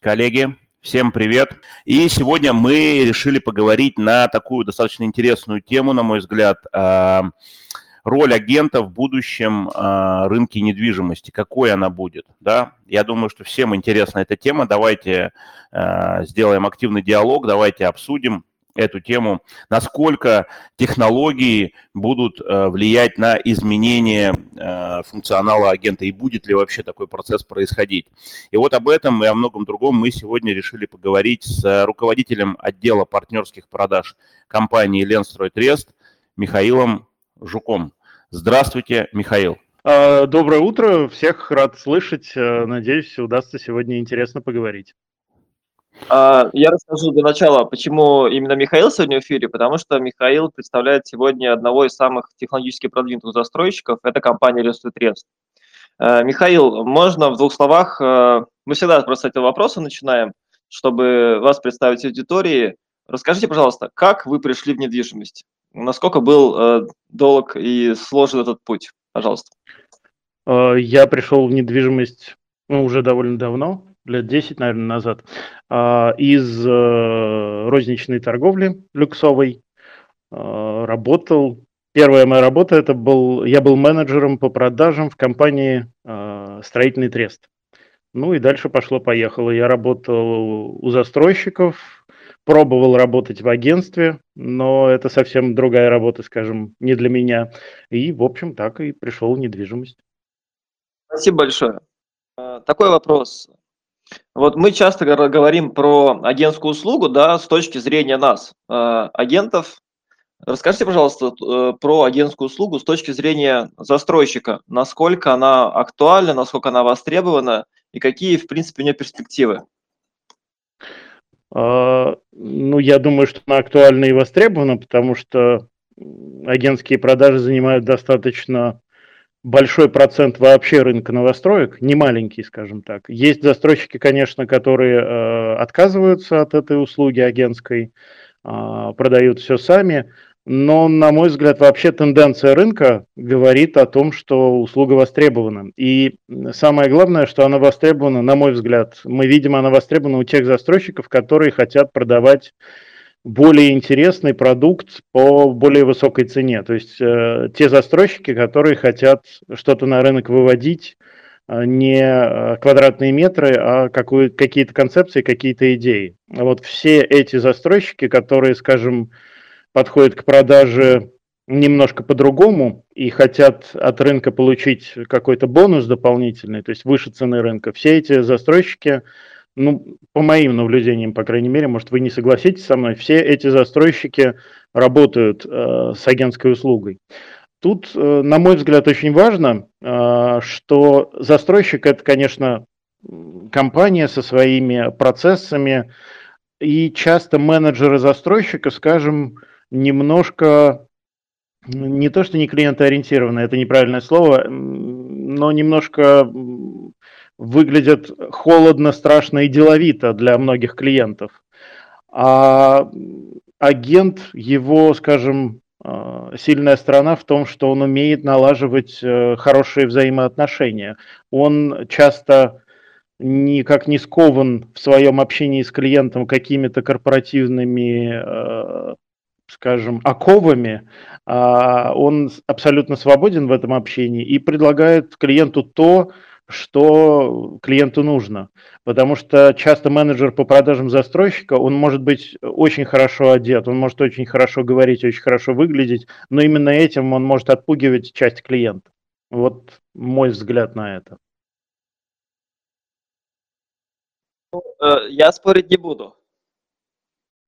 коллеги, всем привет. И сегодня мы решили поговорить на такую достаточно интересную тему, на мой взгляд, а, роль агента в будущем а, рынке недвижимости, какой она будет, да? Я думаю, что всем интересна эта тема. Давайте а, сделаем активный диалог, давайте обсудим эту тему, насколько технологии будут э, влиять на изменение э, функционала агента и будет ли вообще такой процесс происходить. И вот об этом и о многом другом мы сегодня решили поговорить с руководителем отдела партнерских продаж компании Ленстрой Трест Михаилом Жуком. Здравствуйте, Михаил. А, доброе утро, всех рад слышать. Э, надеюсь, удастся сегодня интересно поговорить. А, я расскажу для начала, почему именно Михаил сегодня в эфире, потому что Михаил представляет сегодня одного из самых технологически продвинутых застройщиков, это компания Ресту Трест. Э, Михаил, можно в двух словах, э, мы всегда просто с этого начинаем, чтобы вас представить аудитории. Расскажите, пожалуйста, как вы пришли в недвижимость? Насколько был э, долг и сложен этот путь? Пожалуйста. Я пришел в недвижимость ну, уже довольно давно, лет 10, наверное, назад, а, из э, розничной торговли люксовой. А, работал. Первая моя работа это был, я был менеджером по продажам в компании а, Строительный трест. Ну и дальше пошло-поехало. Я работал у застройщиков, пробовал работать в агентстве, но это совсем другая работа, скажем, не для меня. И, в общем, так и пришел в недвижимость. Спасибо большое. Такой вопрос. Вот мы часто говорим про агентскую услугу, да, с точки зрения нас, э, агентов. Расскажите, пожалуйста, э, про агентскую услугу с точки зрения застройщика. Насколько она актуальна, насколько она востребована и какие, в принципе, у нее перспективы? А, ну, я думаю, что она актуальна и востребована, потому что агентские продажи занимают достаточно большой процент вообще рынка новостроек, не маленький, скажем так. Есть застройщики, конечно, которые э, отказываются от этой услуги агентской, э, продают все сами, но, на мой взгляд, вообще тенденция рынка говорит о том, что услуга востребована. И самое главное, что она востребована, на мой взгляд, мы видим, она востребована у тех застройщиков, которые хотят продавать более интересный продукт по более высокой цене. То есть э, те застройщики, которые хотят что-то на рынок выводить, э, не э, квадратные метры, а какие-то концепции, какие-то идеи. Вот все эти застройщики, которые, скажем, подходят к продаже немножко по-другому и хотят от рынка получить какой-то бонус дополнительный, то есть выше цены рынка, все эти застройщики ну, по моим наблюдениям, по крайней мере, может, вы не согласитесь со мной, все эти застройщики работают э, с агентской услугой. Тут, э, на мой взгляд, очень важно, э, что застройщик это, конечно, компания со своими процессами, и часто менеджеры застройщика, скажем, немножко не то, что не клиентоориентированные, это неправильное слово, но немножко выглядят холодно, страшно и деловито для многих клиентов. А агент, его, скажем, э, сильная сторона в том, что он умеет налаживать э, хорошие взаимоотношения. Он часто никак не скован в своем общении с клиентом какими-то корпоративными, э, скажем, оковами, а он абсолютно свободен в этом общении и предлагает клиенту то, что клиенту нужно. Потому что часто менеджер по продажам застройщика, он может быть очень хорошо одет, он может очень хорошо говорить, очень хорошо выглядеть, но именно этим он может отпугивать часть клиентов. Вот мой взгляд на это. Э, я спорить не буду.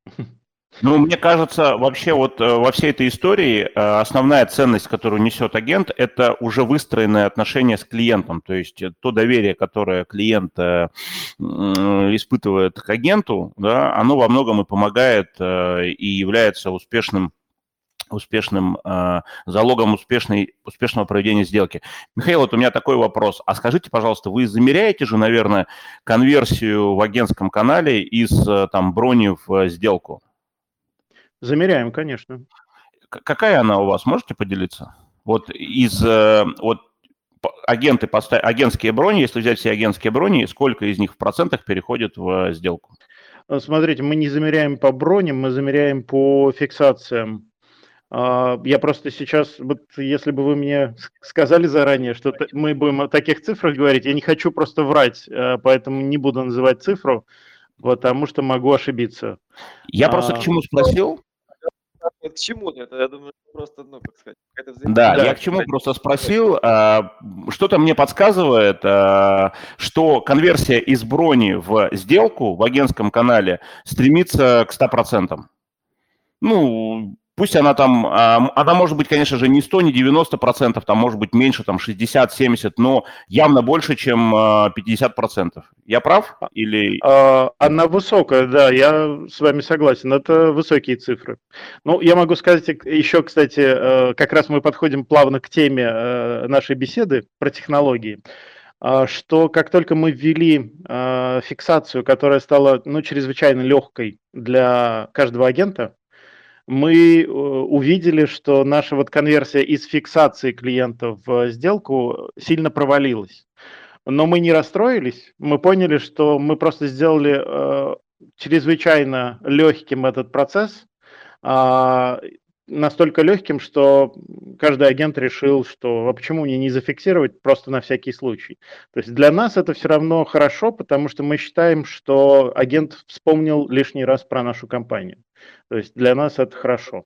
Ну, мне кажется, вообще вот э, во всей этой истории э, основная ценность, которую несет агент, это уже выстроенное отношение с клиентом. То есть то доверие, которое клиент э, испытывает к агенту, да, оно во многом и помогает и является успешным успешным э, залогом успешной, успешного проведения сделки. Михаил, вот у меня такой вопрос. А скажите, пожалуйста, вы замеряете же, наверное, конверсию в агентском канале из там брони в сделку? Замеряем, конечно. Какая она у вас? Можете поделиться? Вот из э, вот агенты, агентские брони, если взять все агентские брони, сколько из них в процентах переходит в сделку? Э, смотрите, мы не замеряем по броням, мы замеряем по фиксациям. А, я просто сейчас, вот если бы вы мне сказали заранее, что мы будем о таких цифрах говорить, я не хочу просто врать, э, поэтому не буду называть цифру, потому что могу ошибиться. Я просто к а, чему спросил? К чему это? Я думаю, просто, ну, как сказать, да, да, я к чему просто спросил. А, что-то мне подсказывает, а, что конверсия из брони в сделку в агентском канале стремится к 100%. Ну, Пусть она там, она может быть, конечно же, не 100, не 90 процентов, там может быть меньше, там 60, 70, но явно больше, чем 50 а, процентов. Я прав? Или... А, она высокая, да, я с вами согласен, это высокие цифры. Ну, я могу сказать еще, кстати, э, как раз мы подходим плавно к теме э, нашей беседы про технологии а, что как только мы ввели фиксацию, которая стала ну, чрезвычайно легкой для каждого агента, мы э, увидели, что наша вот конверсия из фиксации клиентов в сделку сильно провалилась. Но мы не расстроились, мы поняли, что мы просто сделали э, чрезвычайно легким этот процесс, э, настолько легким, что каждый агент решил, что а почему мне не зафиксировать просто на всякий случай. То есть для нас это все равно хорошо, потому что мы считаем, что агент вспомнил лишний раз про нашу компанию. То есть для нас это хорошо.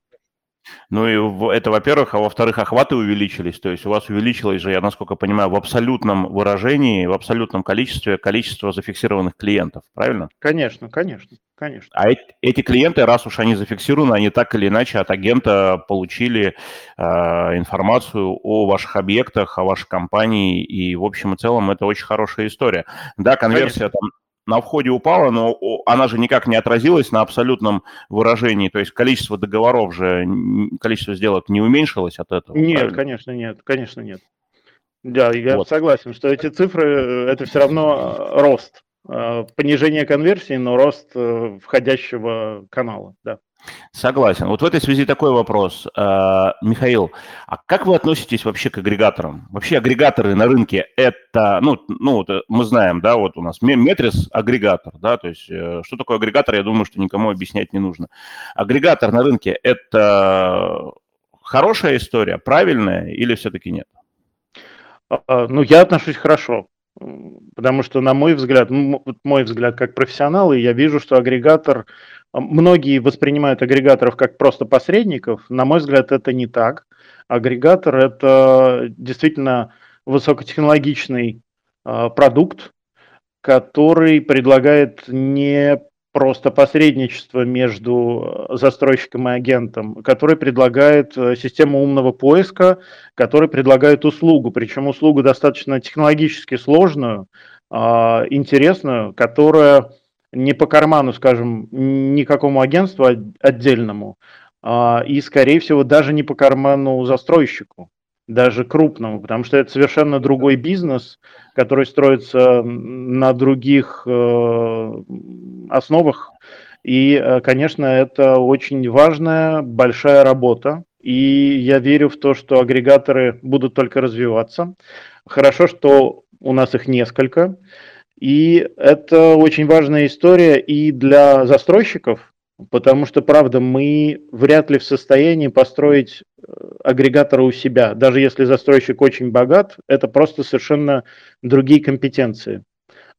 Ну и это, во-первых, а во-вторых, охваты увеличились, то есть у вас увеличилось же, я насколько понимаю, в абсолютном выражении, в абсолютном количестве количество зафиксированных клиентов, правильно? Конечно, конечно, конечно. А эти, эти клиенты, раз уж они зафиксированы, они так или иначе от агента получили э, информацию о ваших объектах, о вашей компании, и в общем и целом это очень хорошая история. Да, конверсия конечно. там на входе упала, но она же никак не отразилась на абсолютном выражении. То есть количество договоров же, количество сделок не уменьшилось от этого? Нет, правильно? конечно, нет, конечно, нет. Да, я вот. согласен, что эти цифры – это все равно э, рост. Э, понижение конверсии, но рост э, входящего канала, да. Согласен. Вот в этой связи такой вопрос. Э, Михаил, а как вы относитесь вообще к агрегаторам? Вообще агрегаторы на рынке это, ну, ну мы знаем, да, вот у нас Метрис агрегатор, да, то есть э, что такое агрегатор, я думаю, что никому объяснять не нужно. Агрегатор на рынке это хорошая история, правильная или все-таки нет? А, а, ну, я отношусь хорошо. Потому что, на мой взгляд, мой взгляд как профессионал, и я вижу, что агрегатор Многие воспринимают агрегаторов как просто посредников. На мой взгляд, это не так. Агрегатор – это действительно высокотехнологичный э, продукт, который предлагает не просто посредничество между застройщиком и агентом, который предлагает систему умного поиска, который предлагает услугу, причем услугу достаточно технологически сложную, интересную, которая не по карману, скажем, никакому агентству отдельному, а, и, скорее всего, даже не по карману застройщику, даже крупному, потому что это совершенно другой бизнес, который строится на других э, основах. И, э, конечно, это очень важная, большая работа. И я верю в то, что агрегаторы будут только развиваться. Хорошо, что у нас их несколько. И это очень важная история и для застройщиков, потому что, правда, мы вряд ли в состоянии построить э, агрегатора у себя. Даже если застройщик очень богат, это просто совершенно другие компетенции.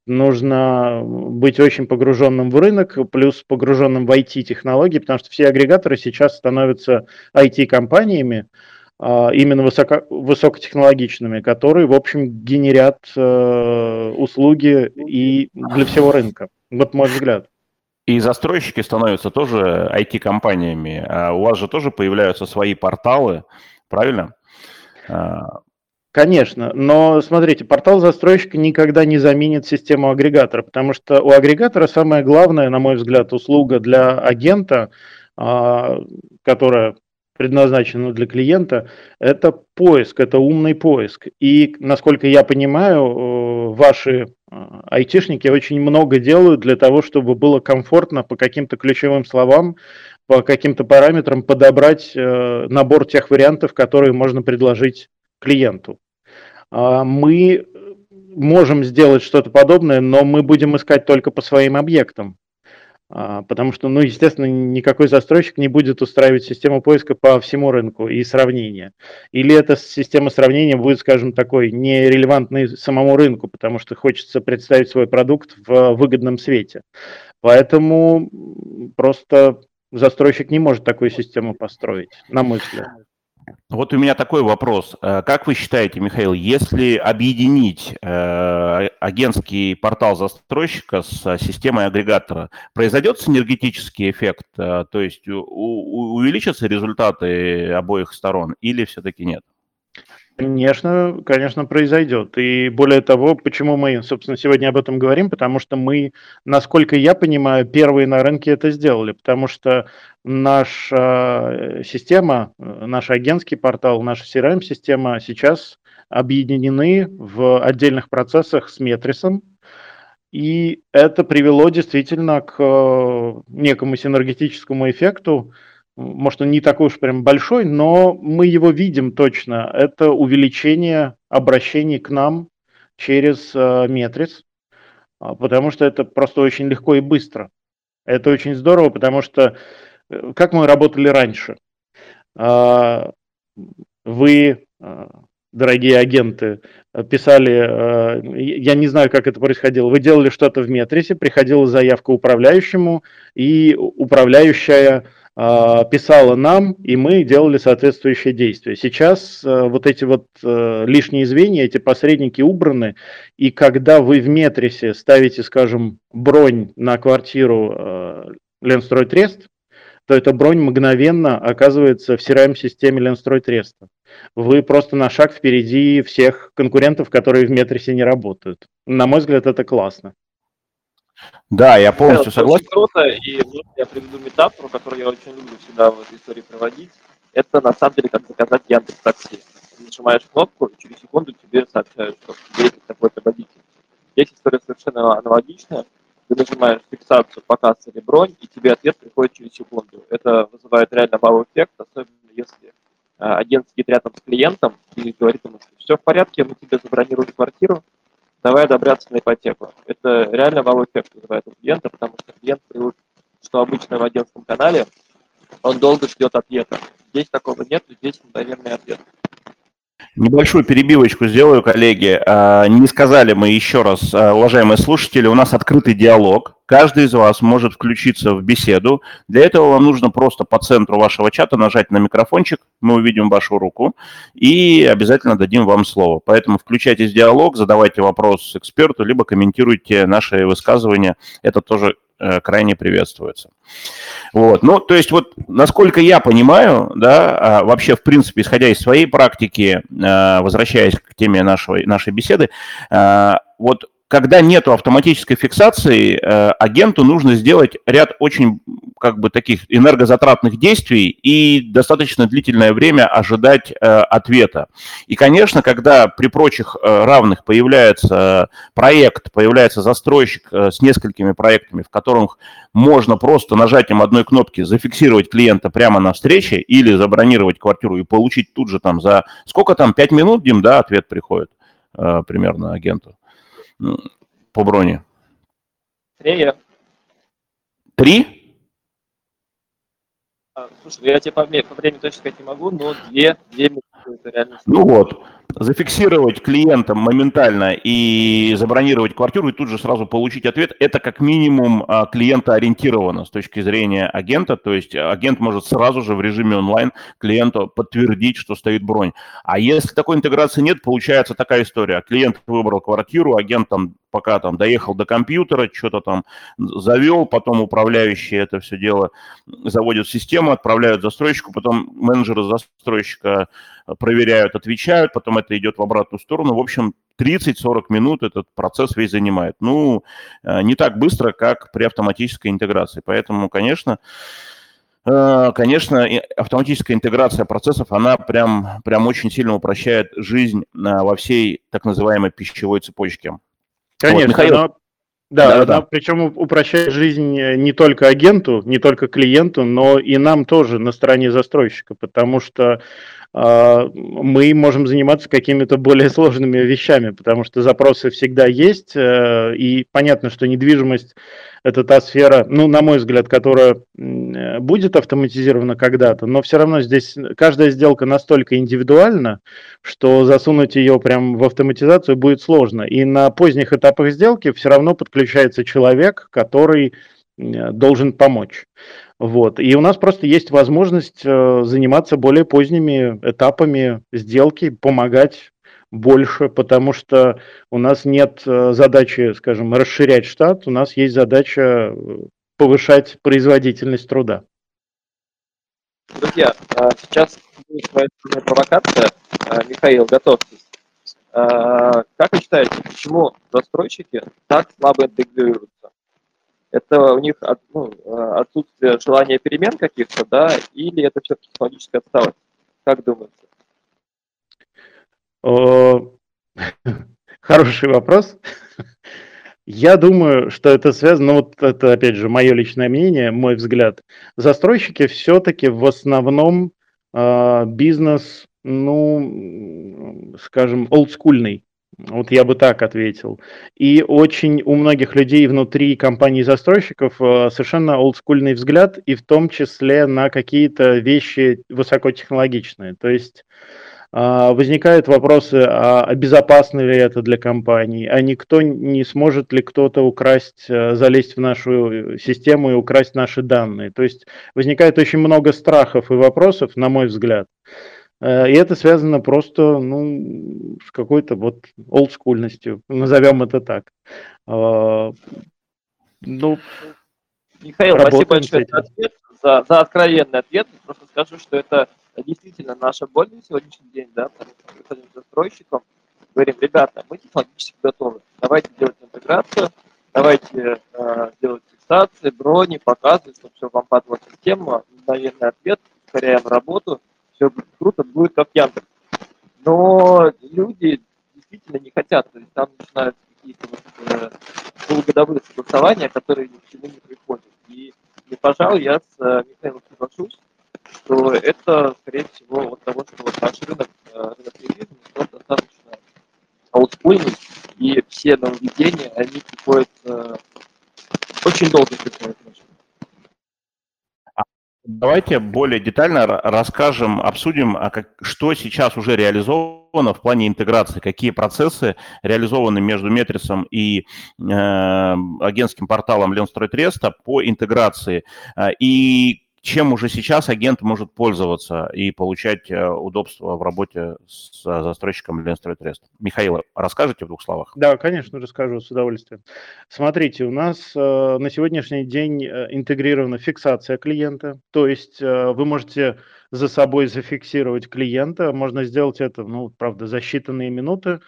Нужно быть очень погруженным в рынок, плюс погруженным в IT-технологии, потому что все агрегаторы сейчас становятся IT-компаниями, именно высоко, высокотехнологичными, которые, в общем, генерят э, услуги и для всего рынка. Вот мой взгляд. И застройщики становятся тоже IT-компаниями. А у вас же тоже появляются свои порталы, правильно? А. Конечно, но смотрите, портал застройщика никогда не заменит систему агрегатора, потому что у агрегатора самое главное, на мой взгляд, услуга для агента, а, которая предназначена для клиента, это поиск, это умный поиск. И, насколько я понимаю, э, ваши э, айтишники очень много делают для того, чтобы было комфортно по каким-то ключевым словам, по каким-то параметрам подобрать э, набор тех вариантов, которые можно предложить клиенту. Мы можем сделать что-то подобное, но мы будем искать только по своим объектам. А, потому что, ну, естественно, никакой застройщик не будет устраивать систему поиска по всему рынку и сравнения. Или эта система сравнения будет, скажем, такой нерелевантной самому рынку, потому что хочется представить свой продукт в выгодном свете. Поэтому просто застройщик не может такую систему построить, на мой взгляд. Вот у меня такой вопрос. Э, как вы считаете, Михаил, если объединить э, агентский портал застройщика с системой агрегатора, произойдет синергетический эффект? Э, то есть увеличатся результаты обоих сторон или все-таки нет? Конечно, конечно, произойдет. И более того, почему мы, собственно, сегодня об этом говорим, потому что мы, насколько я понимаю, первые на рынке это сделали, потому что наша система, наш агентский портал, наша CRM-система сейчас объединены в отдельных процессах с Метрисом, и это привело действительно к некому синергетическому эффекту, может, он не такой уж прям большой, но мы его видим точно. Это увеличение обращений к нам через э, Метрис, а, потому что это просто очень легко и быстро. Это очень здорово, потому что э, как мы работали раньше? Э, вы, э, дорогие агенты, писали, я не знаю, как это происходило, вы делали что-то в Метрисе, приходила заявка управляющему, и управляющая а, писала нам, и мы делали соответствующие действия. Сейчас э, вот эти вот э, лишние звенья, эти посредники убраны, и когда вы в Метрисе ставите, скажем, бронь на квартиру э, Ленстройтрест, то эта бронь мгновенно оказывается в CRM-системе Ленстройтреста. Вы просто на шаг впереди всех конкурентов, которые в Метрисе не работают. На мой взгляд, это классно. Да, я полностью согласен. Очень круто, и я приведу метафору, которую я очень люблю всегда в этой истории проводить. Это на самом деле как заказать Яндекс Такси. Ты нажимаешь кнопку, и через секунду тебе сообщают, что тебе такой-то водитель. Здесь история совершенно аналогичная. Ты нажимаешь фиксацию, показ или бронь, и тебе ответ приходит через секунду. Это вызывает реально вау-эффект, особенно если а, агент сидит рядом с клиентом и говорит ему, что все в порядке, мы тебе забронируем квартиру, давай одобряться на ипотеку. Это реально вау-эффект вызывает у клиента, потому что клиент привык, что обычно в агентском канале он долго ждет ответа. Здесь такого нет, здесь мгновенный ответ. Небольшую перебивочку сделаю, коллеги. А, не сказали мы еще раз, а, уважаемые слушатели, у нас открытый диалог. Каждый из вас может включиться в беседу. Для этого вам нужно просто по центру вашего чата нажать на микрофончик, мы увидим вашу руку и обязательно дадим вам слово. Поэтому включайтесь в диалог, задавайте вопрос эксперту, либо комментируйте наши высказывания. Это тоже крайне приветствуется. Вот. Ну, то есть вот, насколько я понимаю, да, а, вообще, в принципе, исходя из своей практики, э, возвращаясь к теме нашего, нашей беседы, э, вот когда нет автоматической фиксации, э, агенту нужно сделать ряд очень как бы таких энергозатратных действий и достаточно длительное время ожидать э, ответа. И, конечно, когда при прочих э, равных появляется проект, появляется застройщик с несколькими проектами, в которых можно просто нажатием одной кнопки зафиксировать клиента прямо на встрече или забронировать квартиру и получить тут же там за сколько там, 5 минут, Дим, да, ответ приходит примерно агенту по броне? Три. Три? А, слушай, я тебе по, времени точно сказать не могу, но две, две минуты это реально. Ну вот зафиксировать клиентам моментально и забронировать квартиру и тут же сразу получить ответ, это как минимум а, клиента ориентировано с точки зрения агента, то есть агент может сразу же в режиме онлайн клиенту подтвердить, что стоит бронь. А если такой интеграции нет, получается такая история. Клиент выбрал квартиру, агент там пока там доехал до компьютера, что-то там завел, потом управляющие это все дело заводят в систему, отправляют застройщику, потом менеджеры застройщика проверяют, отвечают, потом это идет в обратную сторону. В общем, 30-40 минут этот процесс весь занимает. Ну, э, не так быстро, как при автоматической интеграции. Поэтому, конечно, э, Конечно, автоматическая интеграция процессов, она прям, прям очень сильно упрощает жизнь э, во всей так называемой пищевой цепочке. Конечно, вот, Михаил... она, да, да, она, да. причем упрощает жизнь не только агенту, не только клиенту, но и нам тоже на стороне застройщика, потому что мы можем заниматься какими-то более сложными вещами, потому что запросы всегда есть, э, и понятно, что недвижимость – это та сфера, ну, на мой взгляд, которая будет автоматизирована когда-то, но все равно здесь каждая сделка настолько индивидуальна, что засунуть ее прям в автоматизацию будет сложно. И на поздних этапах сделки все равно подключается человек, который должен помочь. Вот. И у нас просто есть возможность э, заниматься более поздними этапами сделки, помогать больше, потому что у нас нет э, задачи, скажем, расширять штат, у нас есть задача э, повышать производительность труда. Друзья, а сейчас будет моя провокация. А, Михаил, готовьтесь. А, как вы считаете, почему застройщики так слабо интегрируются? Это у них ну, отсутствие желания перемен каких-то, да, или это все-таки технологическая отсталость? Как думаете? Хороший вопрос. Я думаю, что это связано, ну вот это опять же мое личное мнение, мой взгляд. Застройщики все-таки в основном э, бизнес, ну, скажем, олдскульный. Вот я бы так ответил. И очень у многих людей внутри компаний-застройщиков э, совершенно олдскульный взгляд, и в том числе на какие-то вещи высокотехнологичные. То есть а, возникают вопросы, а безопасно ли это для компании, а никто не сможет ли кто-то украсть, э, залезть в нашу систему и украсть наши данные. То есть возникает очень много страхов и вопросов, на мой взгляд. Э, и это связано просто ну, с какой-то вот олдскульностью, назовем это так. А, ну, Михаил, спасибо большое за ответ, за, за откровенный ответ. Просто скажу, что это действительно наша боль на сегодняшний день, да, потому что мы застройщикам, говорим, ребята, мы технологически готовы, давайте делать интеграцию, давайте э, делать фиксации, брони, показывать, чтобы все вам падала система, мгновенный ответ, ускоряем работу, все круто, будет как Яндекс. Но люди действительно не хотят, то есть там начинаются какие-то вот, э, полугодовые согласования, которые ни к чему не приходят. И, и пожалуй, я с э, Михаилом соглашусь, что это, скорее всего, от того, что вот наш рынок, э, рынок он достаточно олдскульный, и все нововведения, они приходят э, очень долго приходят Давайте более детально расскажем, обсудим, а как, что сейчас уже реализовано в плане интеграции, какие процессы реализованы между Метрисом и э, агентским порталом Ленстройтреста по интеграции, э, и чем уже сейчас агент может пользоваться и получать э, удобства в работе с застройщиком Ленстройт Михаил, расскажите в двух словах? Да, конечно, расскажу с удовольствием. Смотрите, у нас э, на сегодняшний день э, интегрирована фиксация клиента, то есть вы можете за собой зафиксировать клиента, можно сделать это, ну, правда, за считанные минуты,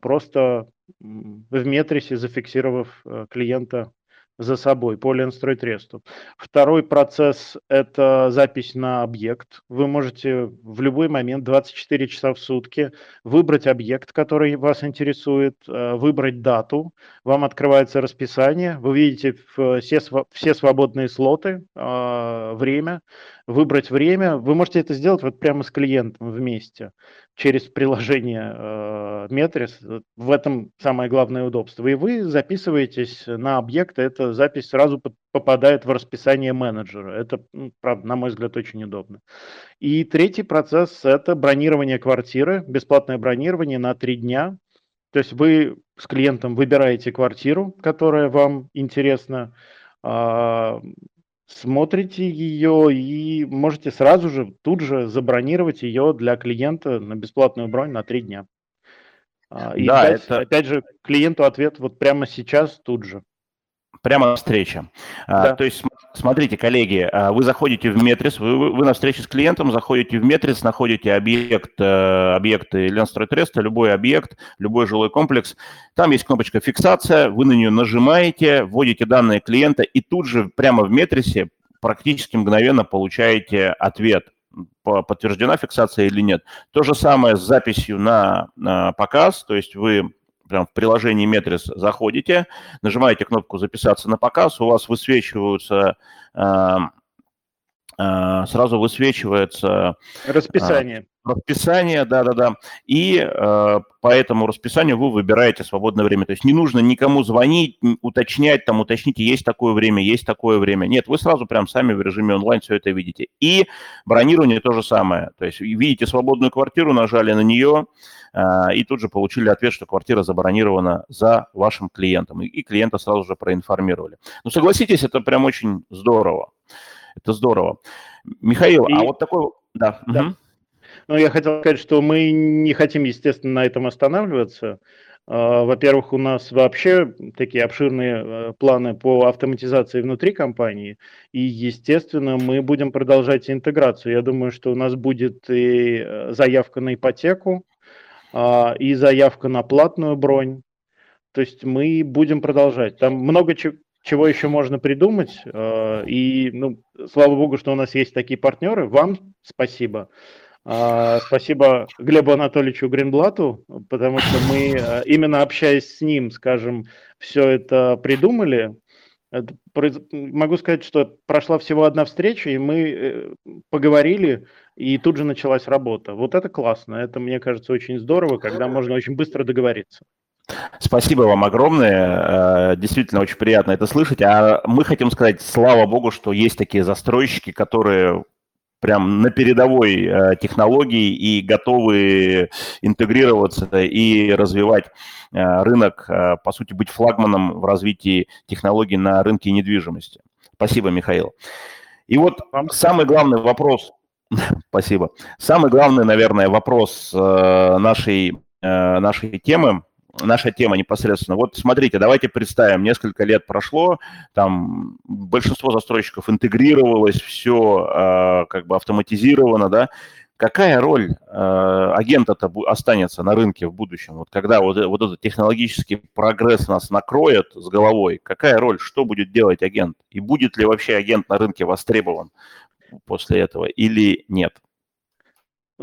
просто в метрисе зафиксировав клиента за собой по Ленстройтресту. Второй процесс – это запись на объект. Вы можете в любой момент, 24 часа в сутки, выбрать объект, который вас интересует, э, выбрать дату, вам открывается расписание, вы видите все, все свободные слоты, э, время, выбрать время. Вы можете это сделать вот прямо с клиентом вместе через приложение э, Metris. В этом самое главное удобство. И вы записываетесь на объект, и эта запись сразу попадает в расписание менеджера. Это, ну, правда, на мой взгляд, очень удобно. И третий процесс – это бронирование квартиры, бесплатное бронирование на три дня. То есть вы с клиентом выбираете квартиру, которая вам интересна, а, смотрите ее и можете сразу же, тут же забронировать ее для клиента на бесплатную бронь на три дня. А, и да, дать, это... опять же, клиенту ответ вот прямо сейчас, тут же. Прямо на встрече. А, да. То есть, смотрите, коллеги, а, вы заходите в Метрис, вы, вы на встрече с клиентом заходите в Метрис, находите объект, э, объекты Ленстройтреста, любой объект, любой жилой комплекс. Там есть кнопочка «Фиксация», вы на нее нажимаете, вводите данные клиента, и тут же прямо в Метрисе практически мгновенно получаете ответ, подтверждена фиксация или нет. То же самое с записью на, на показ, то есть вы прям в приложении Метрис заходите, нажимаете кнопку «Записаться на показ», у вас высвечиваются, э, э, сразу высвечивается... Расписание. Расписание, да-да-да. И э, по этому расписанию вы выбираете свободное время. То есть не нужно никому звонить, уточнять, там, уточните, есть такое время, есть такое время. Нет, вы сразу прям сами в режиме онлайн все это видите. И бронирование то же самое. То есть видите свободную квартиру, нажали на нее, э, и тут же получили ответ, что квартира забронирована за вашим клиентом. И, клиента сразу же проинформировали. Ну, согласитесь, это прям очень здорово. Это здорово. Михаил, а и... а вот такой... Да. да. Угу. Ну, я хотел сказать, что мы не хотим, естественно, на этом останавливаться. А, во-первых, у нас вообще такие обширные э, планы по автоматизации внутри компании, и, естественно, мы будем продолжать интеграцию. Я думаю, что у нас будет и э, заявка на ипотеку, а, и заявка на платную бронь. То есть мы будем продолжать. Там много чего еще можно придумать. А, и, ну, слава богу, что у нас есть такие партнеры. Вам спасибо. А, спасибо Глебу Анатольевичу Гринблату, потому что мы, именно общаясь с ним, скажем, все это придумали. Могу сказать, что прошла всего одна встреча, и мы э, поговорили, и тут же началась работа. Вот это классно, это, мне кажется, очень здорово, когда можно очень быстро договориться. Спасибо вам огромное. Э, действительно очень приятно это слышать. А мы хотим сказать, слава богу, что есть такие застройщики, которые прям на передовой э, технологии и готовы интегрироваться и развивать э, рынок, э, по сути, быть флагманом в развитии технологий на рынке недвижимости. Спасибо, Михаил. И вот Вам самый главный вопрос, спасибо, самый главный, наверное, вопрос э, нашей, э, нашей темы – наша тема непосредственно. Вот смотрите, давайте представим, несколько лет прошло, там большинство застройщиков интегрировалось, все э, как бы автоматизировано, да. Какая роль э, агента-то останется на рынке в будущем? Вот когда вот, вот этот технологический прогресс нас накроет с головой, какая роль, что будет делать агент? И будет ли вообще агент на рынке востребован после этого или нет?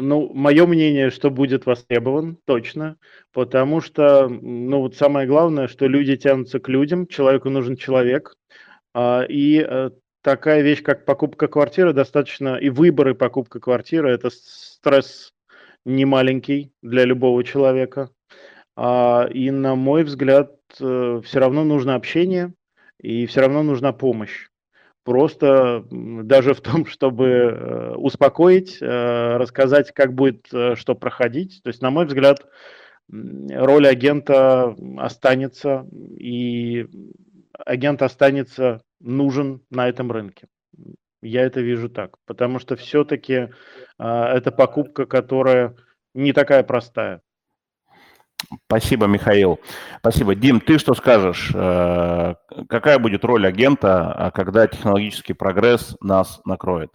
Ну, мое мнение, что будет востребован, точно, потому что, ну, вот самое главное, что люди тянутся к людям, человеку нужен человек, а, и э, такая вещь, как покупка квартиры, достаточно, и выборы покупка квартиры, это стресс немаленький для любого человека, а, и, на мой взгляд, э, все равно нужно общение, и все равно нужна помощь просто даже в том, чтобы э, успокоить, э, рассказать, как будет э, что проходить. То есть, на мой взгляд, роль агента останется, и агент останется нужен на этом рынке. Я это вижу так, потому что все-таки это покупка, которая не такая простая. Спасибо, Михаил. Спасибо. Дим, ты что скажешь? Э, какая будет роль агента, а когда технологический прогресс нас накроет?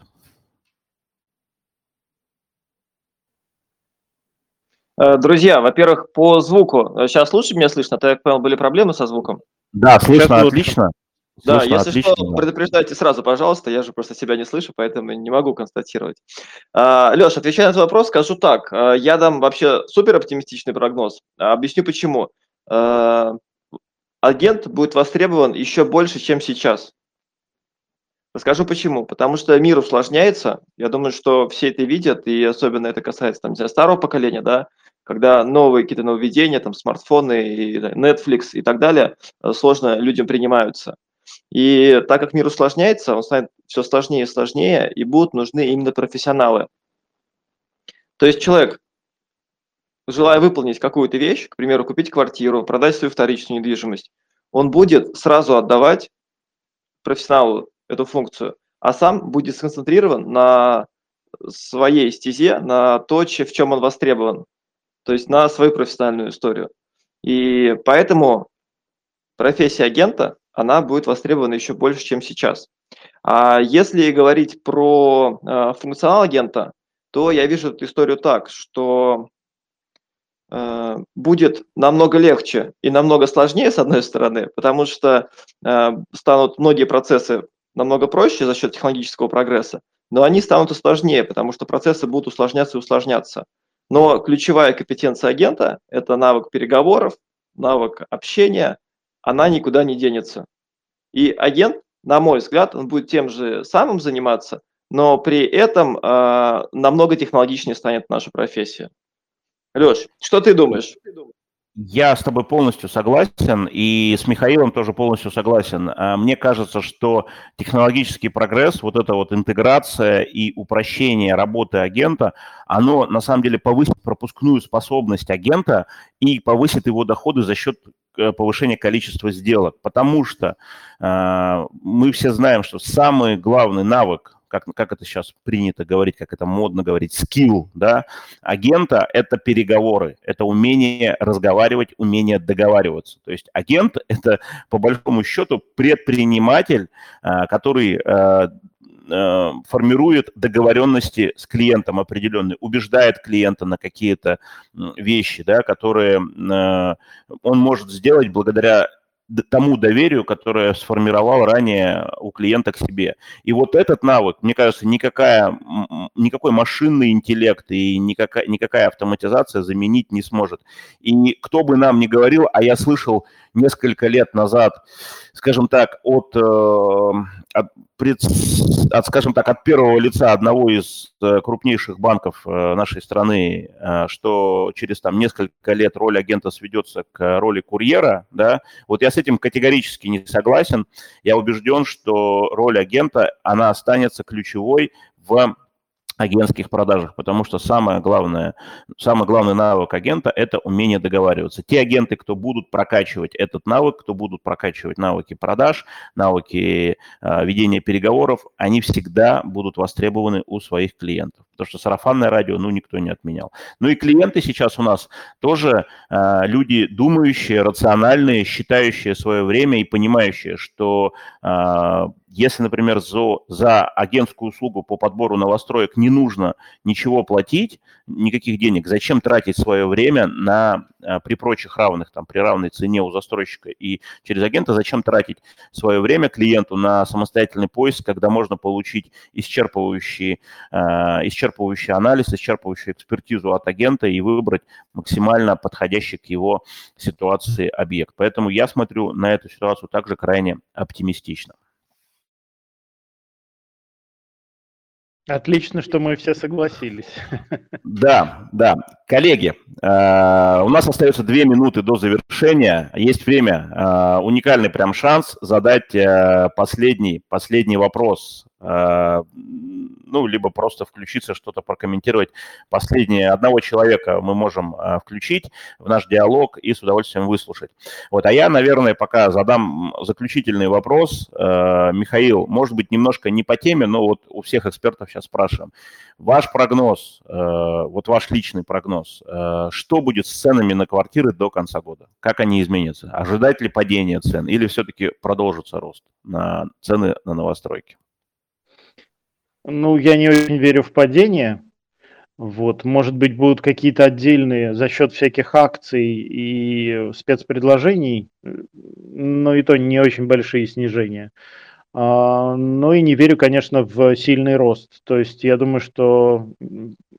Э, друзья, во-первых, по звуку. Сейчас лучше меня слышно? Так понял, были проблемы со звуком? Да, слышно отлично. Да, Слышно, если отлично, что, да. предупреждайте сразу, пожалуйста, я же просто себя не слышу, поэтому не могу констатировать. А, Леш, отвечая на этот вопрос, скажу так. А, я дам вообще супер оптимистичный прогноз. А, объясню почему. Агент будет востребован еще больше, чем сейчас. Расскажу почему. Потому что мир усложняется. Я думаю, что все это видят, и особенно это касается там, старого поколения, да, когда новые какие-то нововведения, там смартфоны, и Netflix и так далее, э, сложно людям принимаются. И так как мир усложняется, он станет все сложнее и сложнее, и будут нужны именно профессионалы. То есть человек, желая выполнить какую-то вещь, к примеру, купить квартиру, продать свою вторичную недвижимость, он будет сразу отдавать профессионалу эту функцию, а сам будет сконцентрирован на своей стезе, на то, в чем он востребован, то есть на свою профессиональную историю. И поэтому профессия агента она будет востребована еще больше, чем сейчас. А если говорить про э, функционал агента, то я вижу эту историю так, что э, будет намного легче и намного сложнее, с одной стороны, потому что э, станут многие процессы намного проще за счет технологического прогресса, но они станут и сложнее, потому что процессы будут усложняться и усложняться. Но ключевая компетенция агента – это навык переговоров, навык общения, она никуда не денется. И агент, на мой взгляд, он будет тем же самым заниматься, но при этом э, намного технологичнее станет наша профессия. Леш, что ты думаешь? Я с тобой полностью согласен, и с Михаилом тоже полностью согласен. А, мне кажется, что технологический прогресс, вот эта вот интеграция и упрощение работы агента, оно на самом деле повысит пропускную способность агента и повысит его доходы за счет э, повышения количества сделок. Потому что э, мы все знаем, что самый главный навык как, как это сейчас принято говорить, как это модно говорить, скилл, да, агента – это переговоры, это умение разговаривать, умение договариваться. То есть агент – это, по большому счету, предприниматель, а, который а, а, формирует договоренности с клиентом определенные, убеждает клиента на какие-то вещи, да, которые он может сделать благодаря тому доверию, которое сформировал ранее у клиента к себе. И вот этот навык, мне кажется, никакая, никакой машинный интеллект и никакая, никакая автоматизация заменить не сможет. И кто бы нам ни говорил, а я слышал несколько лет назад, скажем так, от, э, от, от скажем так, от первого лица одного из э, крупнейших банков э, нашей страны, что через там несколько лет роль агента сведется к роли курьера, да, вот я с этим категорически не согласен. Я убежден, что роль агента, она останется ключевой в агентских продажах, потому что самое главное, самый главный навык агента – это умение договариваться. Те агенты, кто будут прокачивать этот навык, кто будут прокачивать навыки продаж, навыки э, ведения переговоров, они всегда будут востребованы у своих клиентов. Потому что сарафанное радио, ну, никто не отменял. Ну и клиенты сейчас у нас тоже э, люди думающие, рациональные, считающие свое время и понимающие, что э, если, например, за, за агентскую услугу по подбору новостроек не нужно ничего платить, никаких денег, зачем тратить свое время на, а, при прочих равных, там, при равной цене у застройщика и через агента, зачем тратить свое время клиенту на самостоятельный поиск, когда можно получить исчерпывающий, а, исчерпывающий анализ, исчерпывающую экспертизу от агента и выбрать максимально подходящий к его ситуации объект. Поэтому я смотрю на эту ситуацию также крайне оптимистично. Отлично, что мы все согласились. Да, да. Коллеги, э, у нас остается две минуты до завершения. Есть время, э, уникальный прям шанс задать э, последний, последний вопрос ну, либо просто включиться, что-то прокомментировать. Последнее одного человека мы можем а, включить в наш диалог и с удовольствием выслушать. Вот, а я, наверное, пока задам заключительный вопрос. Э, Михаил, может быть, немножко не по теме, но вот у всех экспертов сейчас спрашиваем. Ваш прогноз, вот ваш личный прогноз, что будет с ценами на квартиры до конца года? Как они изменятся? Ожидать ли падения цен или все-таки продолжится рост на цены на новостройки? Ну, я не очень верю в падение. Вот, может быть, будут какие-то отдельные за счет всяких акций и спецпредложений, но и то не очень большие снижения. А, но и не верю, конечно, в сильный рост. То есть я думаю, что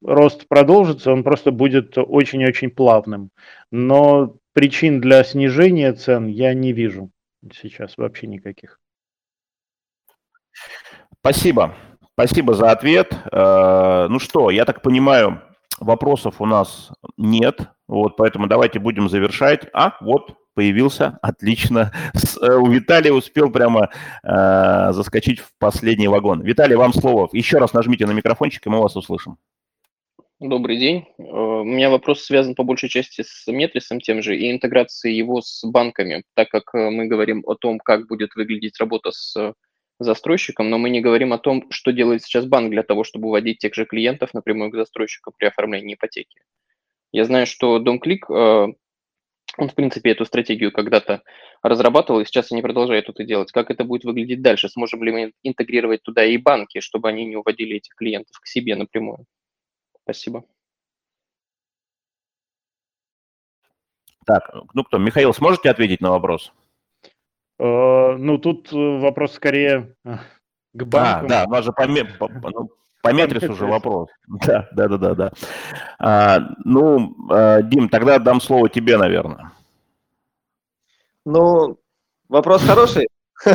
рост продолжится, он просто будет очень-очень плавным. Но причин для снижения цен я не вижу сейчас вообще никаких. Спасибо. Спасибо за ответ. Э, ну что, я так понимаю, вопросов у нас нет, вот, поэтому давайте будем завершать. А, вот, появился, отлично. Э, у Виталия успел прямо э, заскочить в последний вагон. Виталий, вам слово. Еще раз нажмите на микрофончик, и мы вас услышим. Добрый день. У меня вопрос связан по большей части с Метрисом тем же и интеграцией его с банками, так как мы говорим о том, как будет выглядеть работа с застройщикам, но мы не говорим о том, что делает сейчас банк для того, чтобы уводить тех же клиентов напрямую к застройщику при оформлении ипотеки. Я знаю, что DomClick, э, он, в принципе, эту стратегию когда-то разрабатывал, и сейчас они продолжают это делать. Как это будет выглядеть дальше? Сможем ли мы интегрировать туда и банки, чтобы они не уводили этих клиентов к себе напрямую? Спасибо. Так, ну кто, Михаил, сможете ответить на вопрос? Э, ну, тут э, вопрос скорее э, к банку. А, да, у вас же по, по, ну, по метрису уже вопрос. Да, да, да, да. да. А, ну, Дим, тогда дам слово тебе, наверное. Ну, вопрос хороший.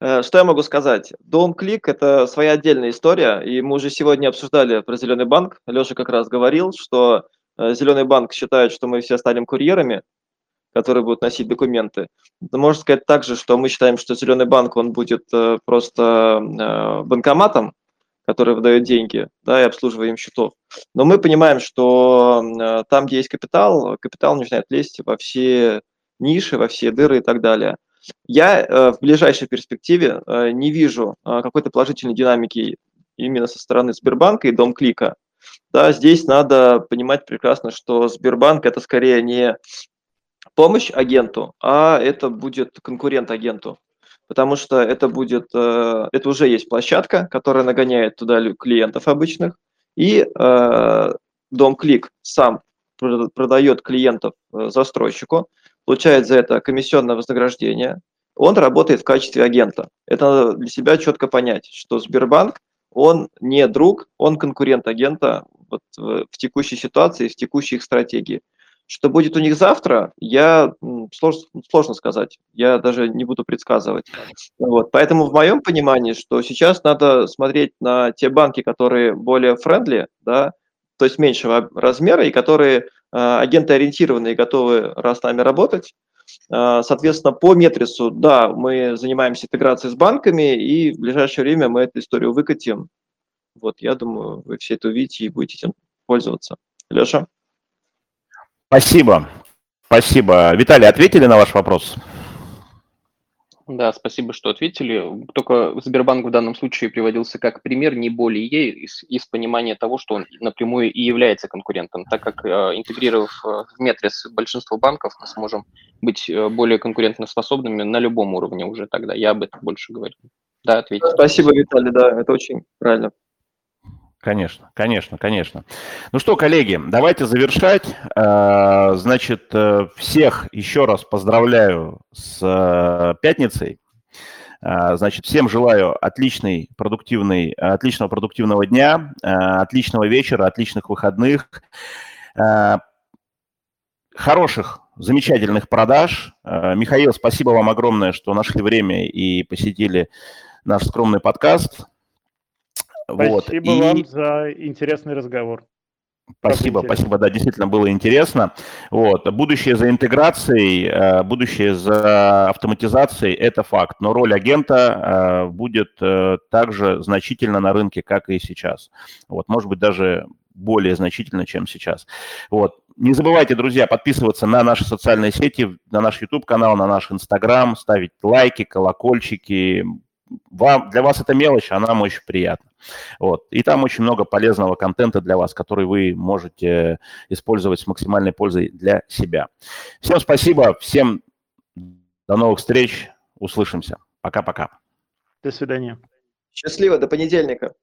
Что я могу сказать? Дом Клик – это своя отдельная история, и мы уже сегодня обсуждали про Зеленый банк. Леша как раз говорил, что Зеленый банк считает, что мы все станем курьерами, которые будут носить документы. Можно сказать также, что мы считаем, что Зеленый банк, он будет э, просто банкоматом, который выдает деньги, да, и обслуживанием счетов. Но мы понимаем, что там, где есть капитал, капитал начинает лезть во все ниши, во все дыры и так далее – я э, в ближайшей перспективе э, не вижу э, какой-то положительной динамики именно со стороны Сбербанка и Домклика. Да, здесь надо понимать прекрасно, что Сбербанк это скорее не помощь агенту, а это будет конкурент агенту. Потому что это будет, это уже есть площадка, которая нагоняет туда клиентов обычных, и Домклик сам продает клиентов застройщику, получает за это комиссионное вознаграждение, он работает в качестве агента. Это надо для себя четко понять, что Сбербанк, он не друг, он конкурент агента вот в текущей ситуации, в текущей их стратегии. Что будет у них завтра, я сложно, сложно сказать. Я даже не буду предсказывать. Вот. Поэтому в моем понимании, что сейчас надо смотреть на те банки, которые более френдли, да, то есть меньшего размера, и которые а, агенты ориентированные, готовы раз с нами работать. А, соответственно, по метрису, да, мы занимаемся интеграцией с банками, и в ближайшее время мы эту историю выкатим. Вот, я думаю, вы все это увидите и будете этим пользоваться. Леша? Спасибо. Спасибо. Виталий, ответили на ваш вопрос? Да, спасибо, что ответили. Только Сбербанк в данном случае приводился как пример, не более из, из понимания того, что он напрямую и является конкурентом, так как э, интегрировав э, в Метрис большинство банков, мы сможем быть э, более конкурентоспособными на любом уровне уже тогда. Я об этом больше говорю. Да, ответьте. Спасибо, Виталий, да, это очень правильно. Конечно, конечно, конечно. Ну что, коллеги, давайте завершать. Э, значит, э, всех еще раз поздравляю с э, пятницей. Значит, всем желаю отличный, продуктивный, отличного продуктивного дня, отличного вечера, отличных выходных, хороших, замечательных продаж. Михаил, спасибо вам огромное, что нашли время и посетили наш скромный подкаст. Спасибо вот. вам и... за интересный разговор. Спасибо, спасибо, да, действительно было интересно. Вот. Будущее за интеграцией, э, будущее за автоматизацией – это факт, но роль агента э, будет э, также значительно на рынке, как и сейчас. Вот, может быть, даже более значительно, чем сейчас. Вот. Не забывайте, друзья, подписываться на наши социальные сети, на наш YouTube-канал, на наш Instagram, ставить лайки, колокольчики, вам, для вас это мелочь, а нам очень приятно. Вот. И там очень много полезного контента для вас, который вы можете использовать с максимальной пользой для себя. Всем спасибо, всем до новых встреч, услышимся. Пока-пока. До свидания. Счастливо, до понедельника.